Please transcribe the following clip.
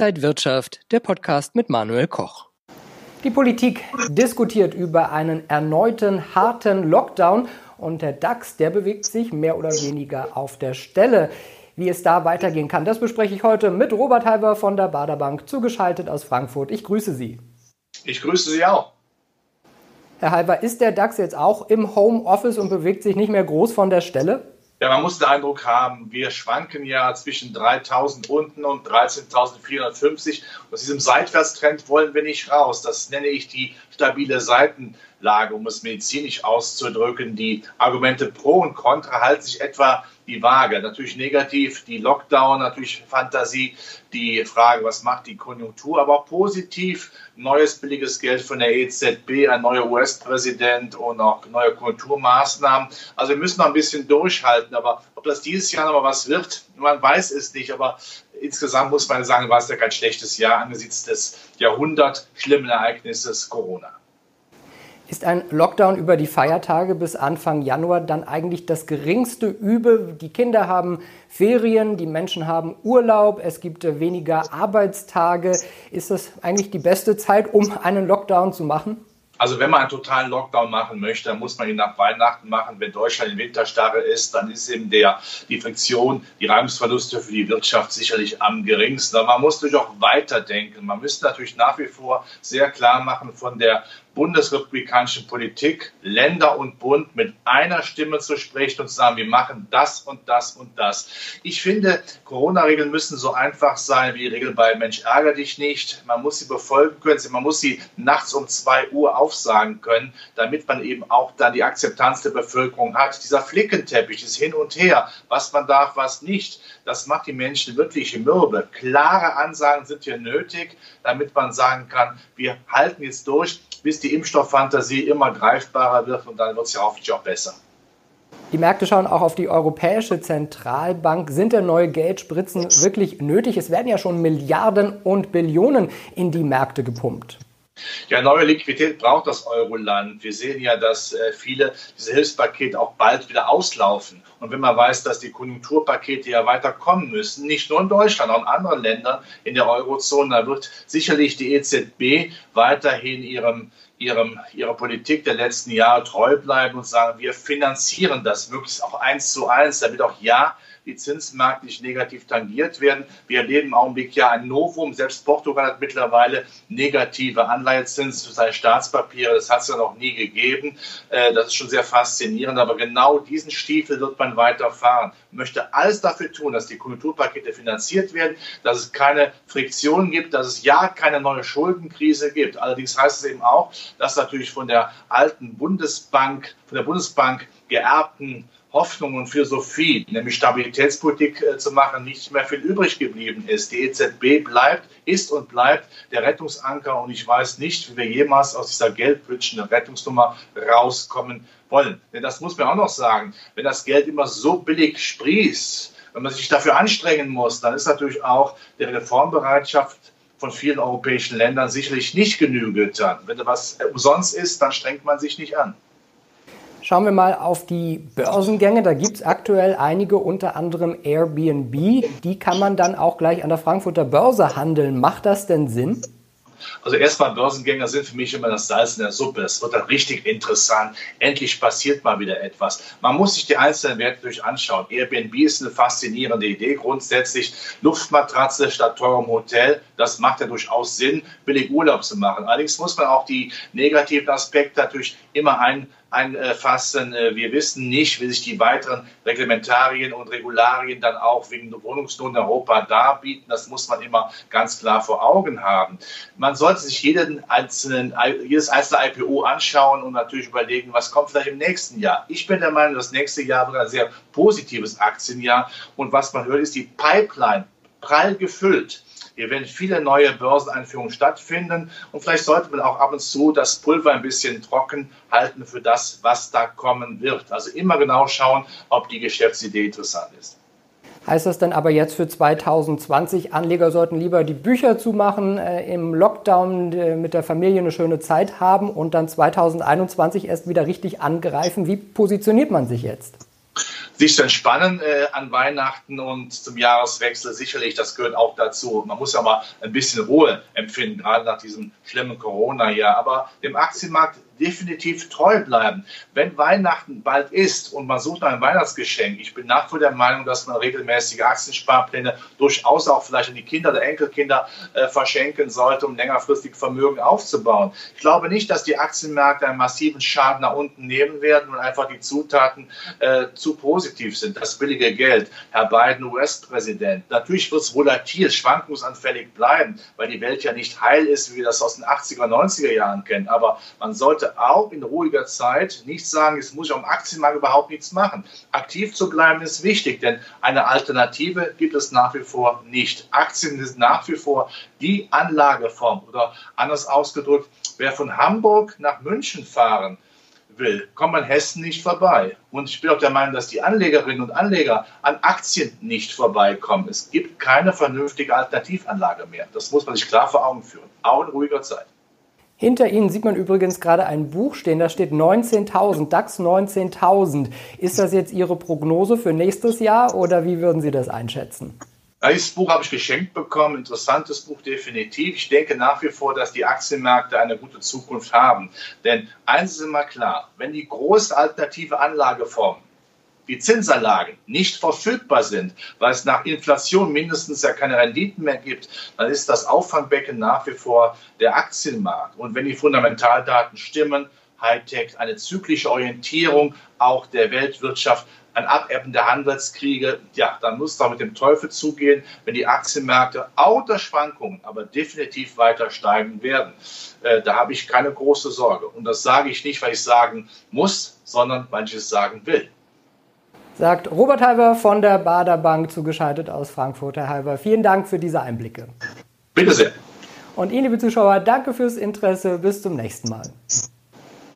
Inside Wirtschaft, der Podcast mit Manuel Koch. Die Politik diskutiert über einen erneuten harten Lockdown und der DAX, der bewegt sich mehr oder weniger auf der Stelle. Wie es da weitergehen kann, das bespreche ich heute mit Robert Halber von der Baderbank, zugeschaltet aus Frankfurt. Ich grüße Sie. Ich grüße Sie auch. Herr Halber, ist der DAX jetzt auch im Homeoffice und bewegt sich nicht mehr groß von der Stelle? Ja, man muss den Eindruck haben, wir schwanken ja zwischen 3.000 unten und 13.450. Aus diesem Seitwärtstrend wollen wir nicht raus. Das nenne ich die stabile Seitenlage, um es medizinisch auszudrücken. Die Argumente pro und contra halten sich etwa die Waage. Natürlich negativ, die Lockdown, natürlich Fantasie, die Frage, was macht die Konjunktur, aber auch positiv, neues billiges Geld von der EZB, ein neuer US-Präsident und auch neue Konjunkturmaßnahmen. Also wir müssen noch ein bisschen durchhalten, aber ob das dieses Jahr noch mal was wird, man weiß es nicht, aber insgesamt muss man sagen, war es ja kein schlechtes Jahr angesichts des Jahrhundert schlimmen Ereignisses Corona. Ist ein Lockdown über die Feiertage bis Anfang Januar dann eigentlich das geringste Übel? Die Kinder haben Ferien, die Menschen haben Urlaub, es gibt weniger Arbeitstage. Ist das eigentlich die beste Zeit, um einen Lockdown zu machen? Also wenn man einen totalen Lockdown machen möchte, dann muss man ihn nach Weihnachten machen. Wenn Deutschland in Winterstarre ist, dann ist eben der, die Friktion, die Reibungsverluste für die Wirtschaft sicherlich am geringsten. Aber man muss natürlich auch weiterdenken. Man müsste natürlich nach wie vor sehr klar machen von der bundesrepublikanischen Politik, Länder und Bund mit einer Stimme zu sprechen und zu sagen, wir machen das und das und das. Ich finde, Corona-Regeln müssen so einfach sein wie die Regel bei Mensch ärger dich nicht. Man muss sie befolgen können, man muss sie nachts um zwei Uhr aufsagen können, damit man eben auch dann die Akzeptanz der Bevölkerung hat. Dieser Flickenteppich, dieses Hin und Her, was man darf, was nicht, das macht die Menschen wirklich mürbe. Klare Ansagen sind hier nötig, damit man sagen kann, wir halten jetzt durch bis die Impfstofffantasie immer greifbarer wird und dann wird es ja hoffentlich auch besser. Die Märkte schauen auch auf die Europäische Zentralbank. Sind denn neue Geldspritzen wirklich nötig? Es werden ja schon Milliarden und Billionen in die Märkte gepumpt. Ja, neue Liquidität braucht das Euroland. Wir sehen ja, dass äh, viele dieser Hilfspakete auch bald wieder auslaufen. Und wenn man weiß, dass die Konjunkturpakete ja weiter kommen müssen, nicht nur in Deutschland, auch in anderen Ländern in der Eurozone, da wird sicherlich die EZB weiterhin ihrem ihrem, ihrer Politik der letzten Jahre treu bleiben und sagen, wir finanzieren das möglichst auch eins zu eins, damit auch ja die Zinsmärkte nicht negativ tangiert werden. Wir erleben im Augenblick ja ein Novum. Selbst Portugal hat mittlerweile negative Anleihezinsen für seine Staatspapiere. Das hat es ja noch nie gegeben. Äh, das ist schon sehr faszinierend. Aber genau diesen Stiefel wird man weiterfahren. Man möchte alles dafür tun, dass die Konjunkturpakete finanziert werden, dass es keine Friktion gibt, dass es ja keine neue Schuldenkrise gibt. Allerdings heißt es eben auch, dass natürlich von der alten Bundesbank, von der Bundesbank geerbten Hoffnung und Philosophie, nämlich Stabilitätspolitik äh, zu machen, nicht mehr viel übrig geblieben ist. Die EZB bleibt, ist und bleibt der Rettungsanker und ich weiß nicht, wie wir jemals aus dieser geldpolitischen Rettungsnummer rauskommen wollen. Denn das muss man auch noch sagen, wenn das Geld immer so billig sprießt, wenn man sich dafür anstrengen muss, dann ist natürlich auch die Reformbereitschaft von vielen europäischen Ländern sicherlich nicht genügend. Wenn was umsonst ist, dann strengt man sich nicht an. Schauen wir mal auf die Börsengänge. Da gibt es aktuell einige, unter anderem Airbnb. Die kann man dann auch gleich an der Frankfurter Börse handeln. Macht das denn Sinn? Also erstmal Börsengänger sind für mich immer das Salz in der Suppe. Es wird dann richtig interessant. Endlich passiert mal wieder etwas. Man muss sich die einzelnen Werte durch anschauen. Airbnb ist eine faszinierende Idee. Grundsätzlich Luftmatratze statt teurem Hotel. Das macht ja durchaus Sinn, billig Urlaub zu machen. Allerdings muss man auch die negativen Aspekte natürlich immer ein einfassen. Äh, wir wissen nicht, wie sich die weiteren Reglementarien und Regularien dann auch wegen Wohnungsnot in Europa darbieten. Das muss man immer ganz klar vor Augen haben. Man sollte sich jeden einzelnen, jedes einzelne IPO anschauen und natürlich überlegen, was kommt vielleicht im nächsten Jahr. Ich bin der Meinung, das nächste Jahr wird ein sehr positives Aktienjahr. Und was man hört, ist die Pipeline prall gefüllt. Hier werden viele neue Börseneinführungen stattfinden und vielleicht sollte man auch ab und zu das Pulver ein bisschen trocken halten für das, was da kommen wird. Also immer genau schauen, ob die Geschäftsidee interessant ist. Heißt das dann aber jetzt für 2020, Anleger sollten lieber die Bücher zumachen, äh, im Lockdown äh, mit der Familie eine schöne Zeit haben und dann 2021 erst wieder richtig angreifen? Wie positioniert man sich jetzt? Sich zu entspannen äh, an Weihnachten und zum Jahreswechsel sicherlich, das gehört auch dazu. Man muss ja mal ein bisschen Ruhe empfinden, gerade nach diesem schlimmen Corona-Jahr. Aber dem Aktienmarkt definitiv treu bleiben. Wenn Weihnachten bald ist und man sucht einem Weihnachtsgeschenk, ich bin nach wie vor der Meinung, dass man regelmäßige Aktiensparpläne durchaus auch vielleicht an die Kinder oder Enkelkinder äh, verschenken sollte, um längerfristig Vermögen aufzubauen. Ich glaube nicht, dass die Aktienmärkte einen massiven Schaden nach unten nehmen werden und einfach die Zutaten äh, zu positiv sind. Das billige Geld, Herr Biden, US-Präsident. Natürlich wird es volatil, schwankungsanfällig bleiben, weil die Welt ja nicht heil ist, wie wir das aus den 80er, 90er Jahren kennen. Aber man sollte auch in ruhiger Zeit nicht sagen, jetzt muss ich am Aktienmarkt überhaupt nichts machen. Aktiv zu bleiben ist wichtig, denn eine Alternative gibt es nach wie vor nicht. Aktien sind nach wie vor die Anlageform oder anders ausgedrückt, wer von Hamburg nach München fahren will, kommt man Hessen nicht vorbei. Und ich bin auch der Meinung, dass die Anlegerinnen und Anleger an Aktien nicht vorbeikommen. Es gibt keine vernünftige Alternativanlage mehr. Das muss man sich klar vor Augen führen, auch in ruhiger Zeit. Hinter Ihnen sieht man übrigens gerade ein Buch stehen, da steht 19.000, DAX 19.000. Ist das jetzt Ihre Prognose für nächstes Jahr oder wie würden Sie das einschätzen? Dieses Buch habe ich geschenkt bekommen, interessantes Buch definitiv. Ich denke nach wie vor, dass die Aktienmärkte eine gute Zukunft haben. Denn eins ist immer klar, wenn die große alternative Anlageformen die Zinsanlagen nicht verfügbar sind, weil es nach Inflation mindestens ja keine Renditen mehr gibt, dann ist das Auffangbecken nach wie vor der Aktienmarkt. Und wenn die Fundamentaldaten stimmen, Hightech, eine zyklische Orientierung auch der Weltwirtschaft, ein Abebben der Handelskriege, ja, dann muss da mit dem Teufel zugehen, wenn die Aktienmärkte unter Schwankungen, aber definitiv weiter steigen werden. Äh, da habe ich keine große Sorge. Und das sage ich nicht, weil ich sagen muss, sondern weil ich es sagen will sagt Robert Halber von der Bader Bank zugeschaltet aus Frankfurt. Herr Halber, vielen Dank für diese Einblicke. Bitte sehr. Und Ihnen, liebe Zuschauer, danke fürs Interesse. Bis zum nächsten Mal.